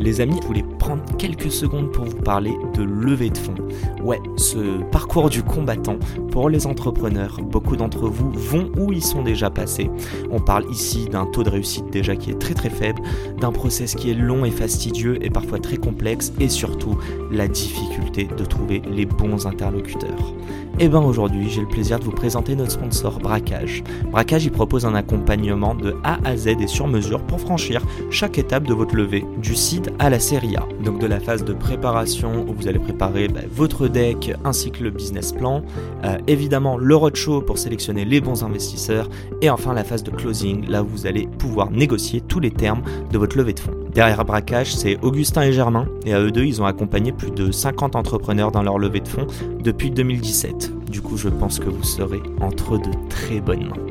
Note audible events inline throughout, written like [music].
Les amis, je voulais prendre quelques secondes pour vous parler de levée de fonds. Ouais, ce parcours du combattant pour les entrepreneurs. Beaucoup d'entre vous vont où ils sont déjà passés. On parle ici d'un taux de réussite déjà qui est très très faible, d'un process qui est long et fastidieux et parfois très complexe et surtout la difficulté de trouver les bons interlocuteurs. Et bien aujourd'hui, j'ai le plaisir de vous présenter notre sponsor Braquage. Braquage, il propose un accompagnement de A à Z et sur mesure pour franchir chaque étape de votre levée, du seed à la série A. Donc de la phase de préparation où vous allez préparer bah, votre deck ainsi que le business plan, euh, évidemment le roadshow pour sélectionner les bons investisseurs et enfin la phase de closing là où vous allez pouvoir négocier tous les termes de votre levée de fonds. Derrière Braquage, c'est Augustin et Germain et à eux deux, ils ont accompagné plus de 50 entrepreneurs dans leur levée de fonds depuis 2017. Du coup, je pense que vous serez entre de très bonnes mains.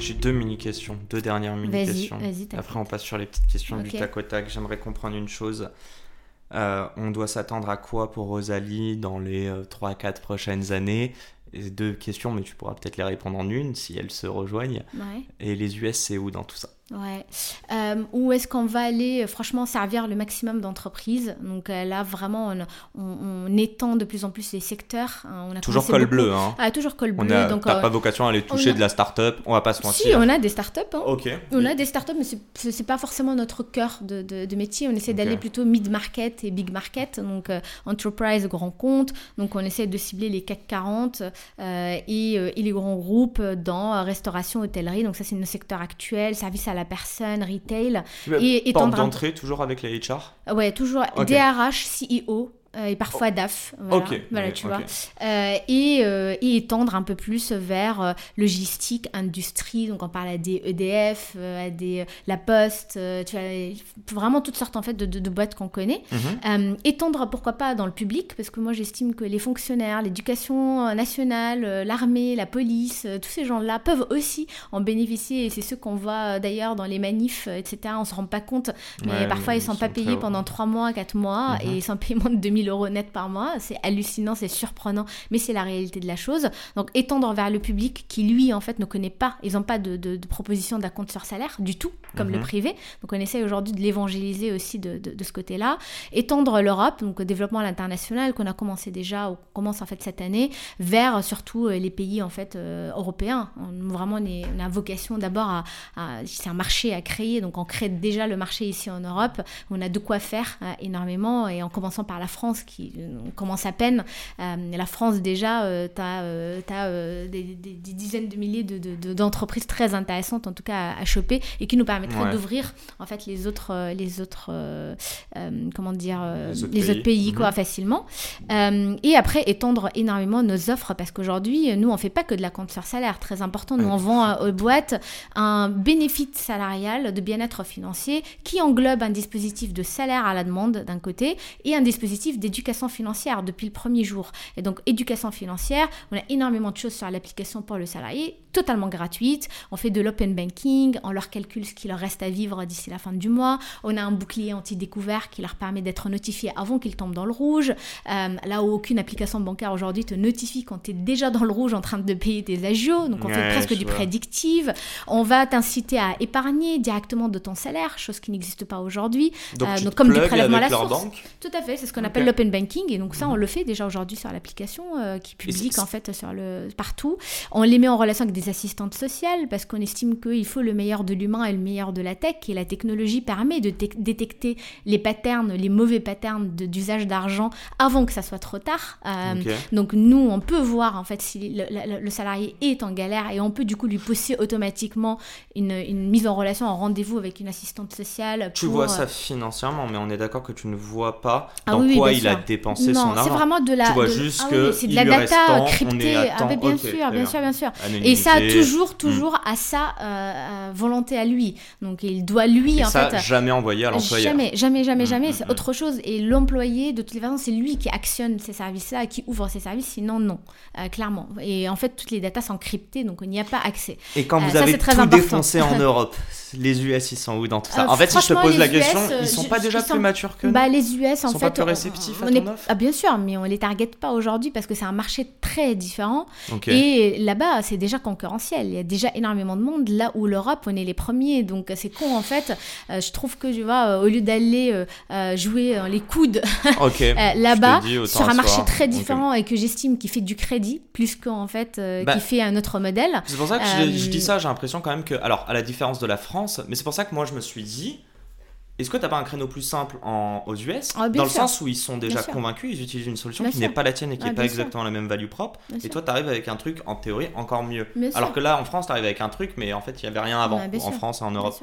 J'ai deux mini-questions, deux dernières mini-questions. Après, on passe sur les petites questions du tac au tac. J'aimerais comprendre une chose. Euh, on doit s'attendre à quoi pour Rosalie dans les 3-4 euh, prochaines années? Deux questions, mais tu pourras peut-être les répondre en une si elles se rejoignent. Et les US, c'est où dans tout ça? Ouais. Euh, où est-ce qu'on va aller, euh, franchement, servir le maximum d'entreprises? Donc euh, là, vraiment, on, étend de plus en plus les secteurs. Hein. On a toujours col bleu. Hein. Ah, toujours col bleu. On donc, pas vocation à aller toucher de la start-up, on va pas se mentir. Si, on a des start-up. Hein. On a des start-up, mais c'est pas forcément notre cœur de, de, métier. On essaie d'aller plutôt mid-market et big market, donc enterprise, grand compte. Donc on essaie de cibler les CAC 40 et, et, les grands groupes dans restauration, hôtellerie. Donc ça, c'est nos secteurs actuels, service à la personne, retail. Et, Porte d'entrée, toujours avec les HR Ouais, toujours DRH, CEO, euh, et parfois oh. DAF. Voilà, voilà tu vois. Euh, et, euh, et, étendre un peu plus vers logistique, industrie. Donc on parle à des EDF, à des La Poste, tu vois, vraiment toutes sortes en fait de, de, boîtes qu'on connaît. Mhm. étendre pourquoi pas dans le public, parce que moi j'estime que les fonctionnaires, l'éducation nationale, l'armée, la police, tous ces gens-là peuvent aussi en bénéficier. Et c'est ceux qu'on voit d'ailleurs dans les manifs, etc. On se rend pas compte, mais parfois ils sont, sont pas payés pendant 3 mois, 4 mois, mhm. et sans paiement de 2000 euros net par mois. C'est hallucinant, c'est surprenant, mais c'est la réalité de la chose. Donc étendre vers le public qui, lui, en fait, ne connaît pas, ils n'ont pas de, de, proposition d'un compte sur salaire du tout, comme le mhm. privé. Donc on essaie aujourd'hui de l'évangéliser aussi de, de ce côté-là. Étendre l'Europe, donc développement à l'international, qu'on a commencé déjà, ou commence en fait cette année, vers surtout euh, les pays en fait euh, européens. On, vraiment, on, est, on a vocation d'abord à, c'est un marché à créer, donc on crée déjà le marché ici en Europe. On a de quoi faire euh, énormément, et en commençant par la France qui euh, commence à peine. Euh, la France, déjà, tu as, des, dizaines de milliers d'entreprises de, très intéressantes, en tout cas, à, choper, et qui nous permettraient d'ouvrir, en fait, les autres, euh, les autres comment dire, les autres, pays, quoi, mhm. facilement. et après, étendre énormément nos offres, parce qu'aujourd'hui, nous, on fait pas que de la compte sur salaire, très important. Nous, on vend aux boîtes un bénéfice salarial de bien-être financier qui englobe un dispositif de salaire à la demande d'un côté et un dispositif d'éducation financière depuis le premier jour. Et donc, éducation financière, on a énormément de choses sur l'application pour le salarié, totalement gratuite. On fait de l'open banking, on leur calcule ce qu'il leur reste à vivre d'ici la fin du mois. On a un bouclier anti-découvert qui leur permet d'être notifiés avant qu'ils tombent dans le rouge. Euh, là où aucune application bancaire aujourd'hui te notifie quand tu es déjà dans le rouge en train de payer tes agios. Donc, on fait presque du prédictive. On va t'inciter à épargner directement de ton salaire, chose qui n'existe pas aujourd'hui. Donc, euh, comme du prélèvement à la source. Banque. Tout à fait, c'est ce qu'on appelle l'open banking. Et donc ça, on le fait déjà aujourd'hui sur l'application euh, qui publie en fait sur le, partout. On les met en relation avec des assistantes sociales parce qu'on estime qu'il faut le meilleur de l'humain et le meilleur de la tech. Et la technologie permet de détecter les patterns, les mauvais patterns d'usage d'argent avant que ça soit trop tard. Euh, donc nous, on peut voir en fait si le, salarié est en galère et on peut du coup lui pousser automatiquement une, mise en relation, en rendez-vous avec une assistante sociale. Tu vois ça euh, financièrement, mais on est d'accord que tu ne vois pas ah dans quoi il a dépensé non, c'est vraiment de la. Tu vois juste ah que c'est de la data cryptée. Ah, bien, sûr, bien sûr, bien sûr, Et ça, ça toujours, hmm. toujours à sa volonté à lui. Donc il doit lui, et en ça, fait. jamais envoyé à l'employeur. Jamais, jamais, jamais, jamais. c'est autre chose. Et l'employé, de toutes les façons, c'est lui qui actionne ces services-là, qui ouvre ces services. Sinon, non, clairement. Et en fait, toutes les datas sont cryptées, donc on n'y a pas accès. Et quand vous avez tout défoncé en [laughs] Europe, les US, ils sont où dans tout ça En fait, si je te pose la question, ils sont pas déjà plus matures que nous bah, Les US, en sont fait. Pas plus réceptifs à ton offre ah, Bien sûr, mais on les target pas aujourd'hui parce que c'est un marché très différent. Et là-bas, c'est déjà concurrentiel. Il y a déjà énormément de monde. Là où l'Europe, on est les premiers. Donc c'est con en fait. Euh, je trouve que, tu vois, euh, au lieu d'aller euh, jouer les coudes [laughs] là-bas, sur un marché très différent et que j'estime qui fait du crédit plus qu'en fait bah qui fait un autre modèle. C'est pour ça que je, je dis ça. J'ai l'impression quand même que, alors à la différence de la France, mais c'est pour ça que moi je me suis dit est-ce que tu n'as pas un créneau plus simple en, aux US ah, Dans le sens où ils sont déjà convaincus, ils utilisent une solution qui n'est pas la tienne et qui n'est pas exactement la même value propre. et toi, tu arrives avec un truc, en théorie, encore mieux. Alors que là, en France, tu arrives avec un truc, mais en fait, il n'y avait rien avant, en France et en Europe.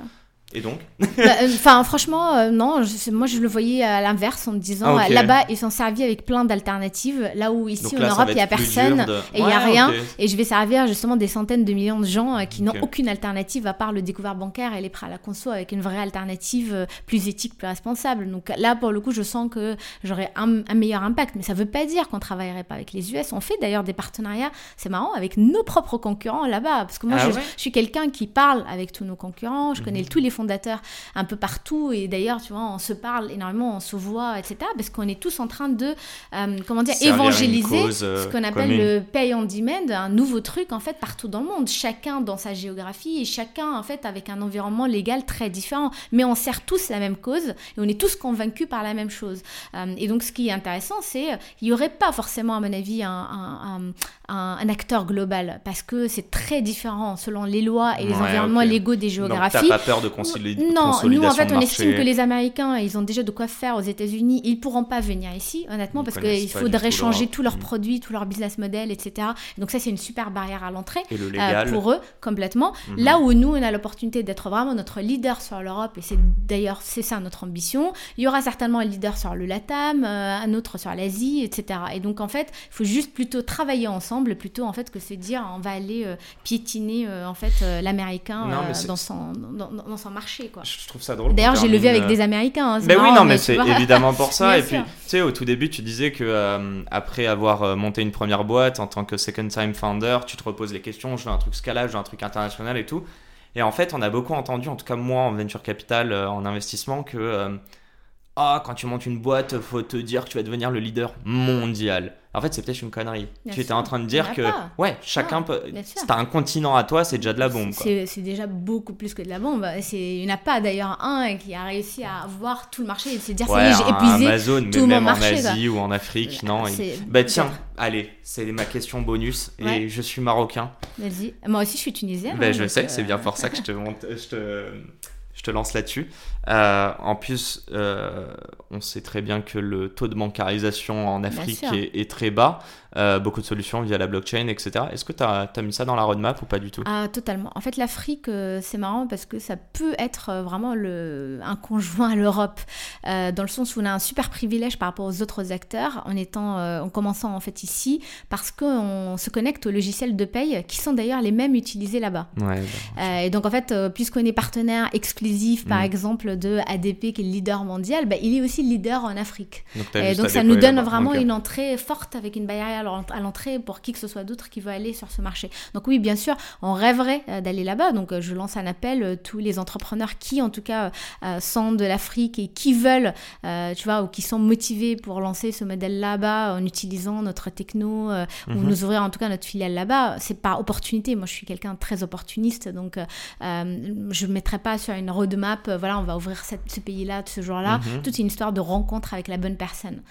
Et donc bah, euh, Enfin, franchement, euh, non. moi, je le voyais à l'inverse en me disant ah, là-bas, ils sont servis avec plein d'alternatives. Là où ici, en Europe, il n'y a personne et il n'y a rien. Et je vais servir justement des centaines de millions de gens euh, qui n'ont aucune alternative à part le découvert bancaire et les prêts à la conso avec une vraie alternative plus éthique, plus responsable. Donc là, pour le coup, je sens que j'aurais un, meilleur impact. Mais ça ne veut pas dire qu'on ne travaillerait pas avec les US. On fait d'ailleurs des partenariats, c'est marrant, avec nos propres concurrents là-bas. Parce que moi, ah je, suis quelqu'un qui parle avec tous nos concurrents. Je connais mhm. tous les fondateurs un peu partout. Et d'ailleurs, tu vois, on se parle énormément, on se voit, etc. Parce qu'on est tous en train de, euh, comment dire, évangéliser ce euh, qu'on appelle le pay on demand, un nouveau truc, en fait, partout dans le monde. Chacun dans sa géographie et chacun, en fait, avec un environnement légal très différent. Mais on sert tous la même cause et on est tous convaincus par la même chose. Euh, et donc, ce qui est intéressant, c'est il n'y aurait pas forcément, à mon avis, un, un, acteur global parce que c'est très différent selon les lois et les environnements légaux des géographies. Donc, pas peur de concilier Non, nous en fait on estime que les Américains ils ont déjà de quoi faire aux États-Unis. Ils pourront pas venir ici, honnêtement, parce qu'il faudrait changer tous leurs mm. produits, tous leurs business models, etc. Donc ça c'est une super barrière à l'entrée euh, pour eux complètement. Mm-hmm. Là où nous on a l'opportunité d'être vraiment notre leader sur l'Europe et c'est d'ailleurs c'est ça notre ambition. Il y aura certainement un leader sur le LATAM, euh, un autre sur l'Asie, etc. Et donc en fait il faut juste plutôt travailler ensemble plutôt en fait que c'est dire on va aller euh, piétiner euh, en fait euh, l'américain dans son dans, son marché quoi. Je trouve ça drôle. D'ailleurs j'ai levé avec des américains. Hein, mais oui non mais, c'est évidemment pour ça [laughs] et puis tu sais au tout début tu disais que après avoir monté une première boîte en tant que second time founder tu te reposes les questions je veux un truc scalage je veux un truc international et tout et en fait on a beaucoup entendu en tout cas moi en venture capital en investissement que ah, quand tu montes une boîte, faut te dire que tu vas devenir le leader mondial. En fait, c'est peut-être une connerie. tu étais en train de dire que, ouais, chacun peut. Si t'as un continent à toi, c'est déjà de la bombe. C'est déjà beaucoup plus que de la bombe. Il n'y en a pas d'ailleurs un qui a réussi à voir tout le marché et se dire, ouais, j'ai épuisé Amazon, tout mais même en Asie ou en Afrique, non. Bah tiens, allez, c'est ma question bonus et je suis marocain. Vas-y. Moi aussi, je suis tunisienne. Bah, hein, je sais, c'est bien euh, pour [laughs] ça que je te monte. Je te je te lance là-dessus. Euh, en plus, euh, on sait très bien que le taux de bancarisation en Afrique est, très bas. Euh, beaucoup de solutions via la blockchain, etc. Est-ce que tu as, mis ça dans la roadmap ou pas du tout? Ah, Totalement. En fait, l'Afrique, c'est marrant parce que ça peut être vraiment le, un conjoint à l'Europe, dans le sens où on a un super privilège par rapport aux autres acteurs en, étant, en commençant en fait ici, parce qu'on se connecte aux logiciels de paye qui sont d'ailleurs les mêmes utilisés là-bas. Ouais, bah, et donc, en fait, puisqu'on est partenaire exclusif, par mm. exemple, de ADP, qui est le leader mondial, bah, il est aussi leader en Afrique. Donc, et donc ça nous donne vraiment une entrée forte avec une barrière à l'entrée pour qui que ce soit d'autre qui veut aller sur ce marché. Donc oui, bien sûr, on rêverait euh, d'aller là-bas. Donc euh, je lance un appel, euh, tous les entrepreneurs qui en tout cas sont de l'Afrique et qui veulent, tu vois, ou qui sont motivés pour lancer ce modèle là-bas en utilisant notre techno ou mhm. nous ouvrir en tout cas notre filiale là-bas, c'est par opportunité. Moi, je suis quelqu'un de très opportuniste, donc je ne mettrai pas sur une roadmap, voilà, on va ouvrir ce pays-là, ce jour-là. Mhm. Toute une histoire de rencontre avec la bonne personne.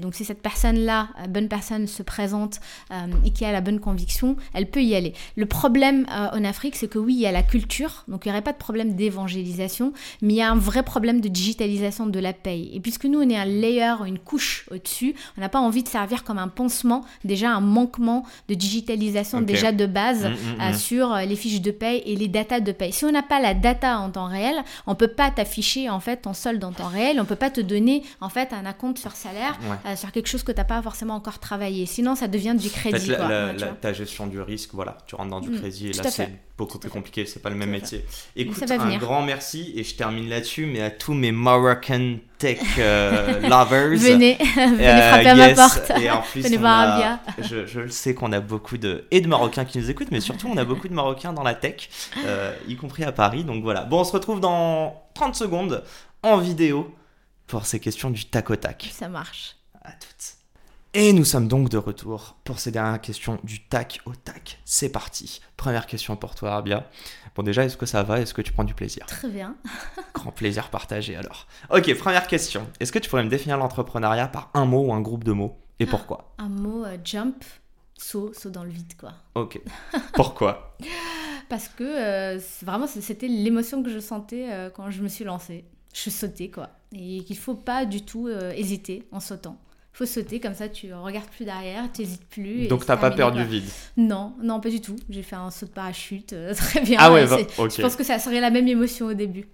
Donc si cette personne-là, bonne personne, se présente euh, et qui a la bonne conviction, elle peut y aller. Le problème en Afrique, c'est que oui, il y a la culture, donc il n'y aurait pas de problème d'évangélisation, mais il y a un vrai problème de digitalisation de la paye. Et puisque nous, on est un layer, une couche au-dessus, on n'a pas envie de servir comme un pansement, déjà un manquement de digitalisation déjà de base mm, mm, mm. sur les fiches de paye et les datas de paye. Si on n'a pas la data en temps réel, on peut pas t'afficher en fait ton solde en temps réel, on peut pas te donner en fait un acompte sur salaire euh, sur quelque chose que tu n'as pas forcément encore travaillé. Sinon, sinon ça devient du crédit. ta gestion du risque, voilà, tu rentres dans du mm, crédit et là c'est beaucoup plus compliqué, c'est pas le même métier. Écoute, un grand merci et je termine là-dessus, mais à tous mes Moroccan tech euh, [laughs] lovers. venez, [laughs] venez euh, frapper à ma porte. Et en plus, venez voir Arbia. Je, je, le sais qu'on a beaucoup de et de Marocains qui nous écoutent, mais surtout on a beaucoup de Marocains dans la tech, euh, y compris à Paris. Donc voilà. Bon, on se retrouve dans 30 secondes en vidéo pour ces questions du tac au tac. Ça marche. À toutes. Et nous sommes donc de retour pour ces dernières questions du tac au tac. C'est parti. Première question pour toi, Arbia. Bon, déjà, est-ce que ça va? Est-ce que tu prends du plaisir? Très bien. [laughs] Grand plaisir partagé alors. Ok, première question. Est-ce que tu pourrais me définir l'entrepreneuriat par un mot ou un groupe de mots? Et ah, pourquoi? Un mot, euh, jump, saut, saut dans le vide, quoi. Ok. [laughs] Pourquoi? Parce que euh, vraiment, c'était l'émotion que je sentais euh, quand je me suis lancée. Je sautais, quoi. Et qu'il ne faut pas du tout hésiter en sautant faut sauter comme ça tu regardes plus derrière tu n'hésites plus donc t'as pas peur du vide. Non non pas du tout. J'ai fait un saut de parachute euh, [laughs] très bien ah ouais je pense que ça serait la même émotion au début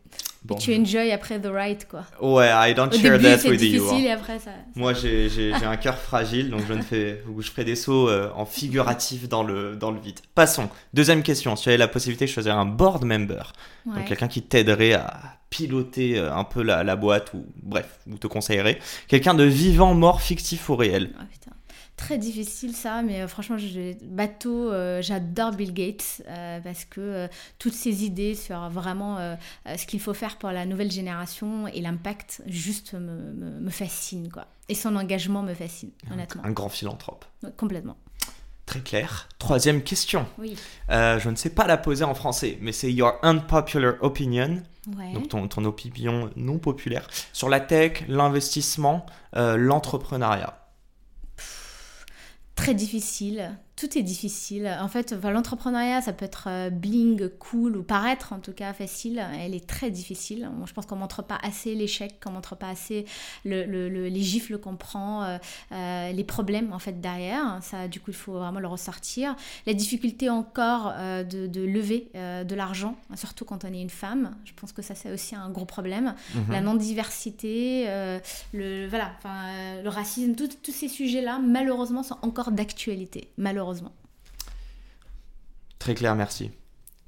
Bon. tu enjoy après the ride quoi. Ouais I don't share that with you hein. et après ça, moi j'ai un [laughs] cœur fragile donc je ne fais je ferai des sauts euh, en figuratif dans le dans le vide. Passons. Deuxième question. Si tu avais la possibilité de choisir un board member donc quelqu'un qui t'aiderait à piloter euh, un peu la, boîte ou bref, ou te conseillerais Quelqu'un de vivant, mort, fictif ou réel? Ah, Très difficile ça, mais euh, franchement, bateau, euh, j'adore Bill Gates parce que toutes ses idées sur vraiment ce qu'il faut faire pour la nouvelle génération et l'impact juste me, me, fascine quoi. Et son engagement me fascine, honnêtement. Un grand philanthrope. complètement. Très clair. Troisième question. Oui. je ne sais pas la poser en français, mais c'est Your Unpopular Opinion donc ton, ton, opinion non populaire, sur la tech, l'investissement, euh, l'entrepreneuriat Très difficile tout est difficile. En fait, l'entrepreneuriat, ça peut être euh, bling, cool ou paraître en tout cas facile. Elle est très difficile. je pense qu'on montre pas assez l'échec, qu'on montre pas assez le, les gifles qu'on prend, euh, euh, les problèmes en fait derrière. Ça, du coup, il faut vraiment le ressortir. La difficulté encore de, lever de l'argent, surtout quand on est une femme. Je pense que ça, c'est aussi un gros problème. Mhm. La non-diversité, le, voilà, le racisme, tous ces sujets-là, malheureusement, sont encore d'actualité. Malheureusement Très clair, merci.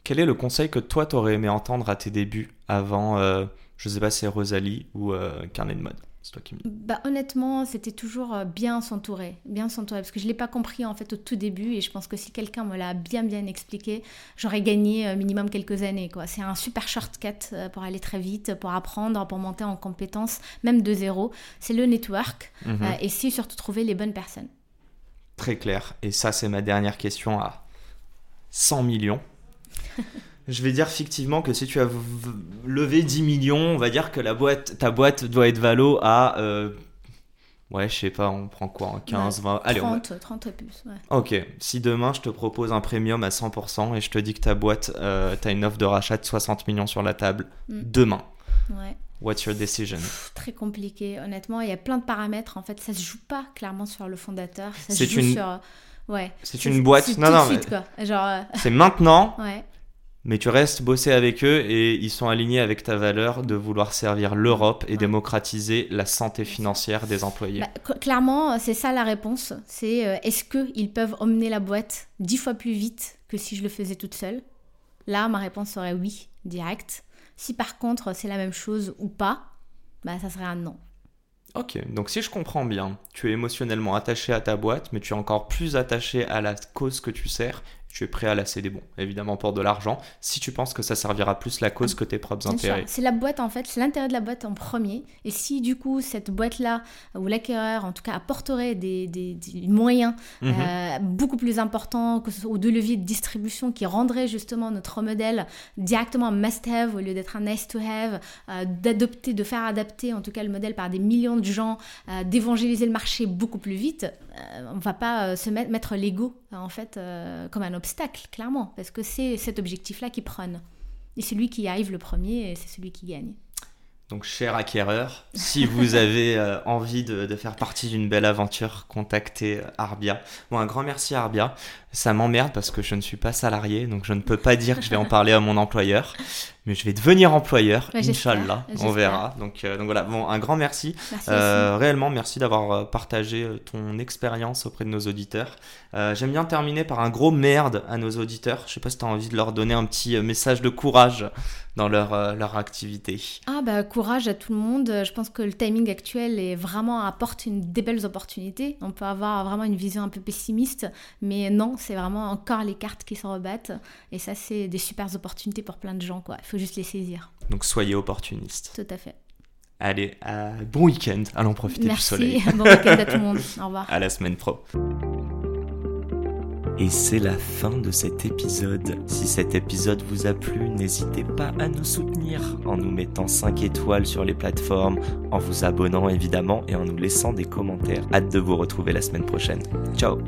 Quel est le conseil que toi t'aurais aimé entendre à tes débuts avant, euh, je sais pas, c'est Rosalie ou euh, Carnet de mode? C'est toi qui me... bah, honnêtement, c'était toujours euh, bien s'entourer, bien s'entourer, parce que je l'ai pas compris en fait au tout début, et je pense que si quelqu'un me l'a bien bien expliqué, j'aurais gagné minimum quelques années. Quoi. C'est un super shortcut pour aller très vite, pour apprendre, pour monter en compétences, même de zéro. C'est le network, mhm. et c'est surtout trouver les bonnes personnes. Très clair. Et ça, c'est ma dernière question à 100 millions. [laughs] Je vais dire fictivement que si tu as levé 10 millions, on va dire que la boîte, ta boîte doit être valo à. Euh, ouais, je sais pas, on prend quoi 15, 20 Allez, 30, on 30 plus. Ouais. Ok, si demain je te propose un premium à 100% et je te dis que ta boîte, euh, tu as une offre de rachat de 60 millions sur la table, mm. demain. Ouais. What's your decision? Très compliqué, honnêtement. Il y a plein de paramètres. En fait, ça se joue pas clairement sur le fondateur. Ça se joue une... sur. Ouais. C'est une boîte. Non, non. Genre. Euh, c'est maintenant. [laughs] ouais. Mais tu restes bosser avec eux et ils sont alignés avec ta valeur de vouloir servir l'Europe et démocratiser la santé financière des employés. Bah, clairement, c'est ça la réponse. C'est euh, est-ce qu'ils peuvent emmener la boîte dix fois plus vite que si je le faisais toute seule? Là, ma réponse serait oui, direct. Si par contre c'est la même chose ou pas, bah ça serait un non. Ok, donc si je comprends bien, tu es émotionnellement attaché à ta boîte, mais tu es encore plus attaché à la cause que tu sers tu es prêt à la céder, bon, évidemment pour de l'argent, si tu penses que ça servira plus la cause que tes propres intérêts. C'est la boîte en fait, c'est l'intérêt de la boîte en premier. Et si du coup cette boîte-là, ou l'acquéreur en tout cas, apporterait des, des, moyens mhm. euh, beaucoup plus importants, que ce soit, ou de leviers de distribution qui rendraient justement notre modèle directement un must-have au lieu d'être un nice-to-have, euh, d'adopter, de faire adapter en tout cas le modèle par des millions de gens, euh, d'évangéliser le marché beaucoup plus vite, on ne va pas se mettre, mettre l'ego en fait comme un obstacle, clairement, parce que c'est cet objectif-là qui prône. Et c'est lui qui arrive le premier, c'est celui qui gagne. Donc, cher acquéreur, si vous [laughs] avez euh, envie de, faire partie d'une belle aventure, contactez euh, Arbia. Bon, un grand merci Arbia. Ça m'emmerde parce que je ne suis pas salarié, donc je ne peux pas dire que je vais en parler à mon employeur. mais je vais devenir employeur, Inch'Allah, on verra. Donc, donc voilà, bon, un grand merci. réellement, merci d'avoir partagé ton expérience auprès de nos auditeurs. J'aime bien terminer par un gros merde à nos auditeurs. Je sais pas si tu as envie de leur donner un petit message de courage dans leur, euh, leur activité. Ah bah courage à tout le monde. Je pense que le timing actuel est vraiment apporte une, des belles opportunités. On peut avoir vraiment une vision un peu pessimiste, mais non, c'est vraiment encore les cartes qui se rebattent. Et ça, c'est des super opportunités pour plein de gens. Quoi. Il faut juste les saisir. Donc soyez opportunistes. Tout à fait. Allez, bon week-end. Allons profiter du soleil. Merci. [laughs] Bon week-end à tout le monde. [laughs] Au revoir. À la semaine pro. Et c'est la fin de cet épisode. Si cet épisode vous a plu, n'hésitez pas à nous soutenir en nous mettant 5 étoiles sur les plateformes, en vous abonnant évidemment et en nous laissant des commentaires. Hâte de vous retrouver la semaine prochaine. Ciao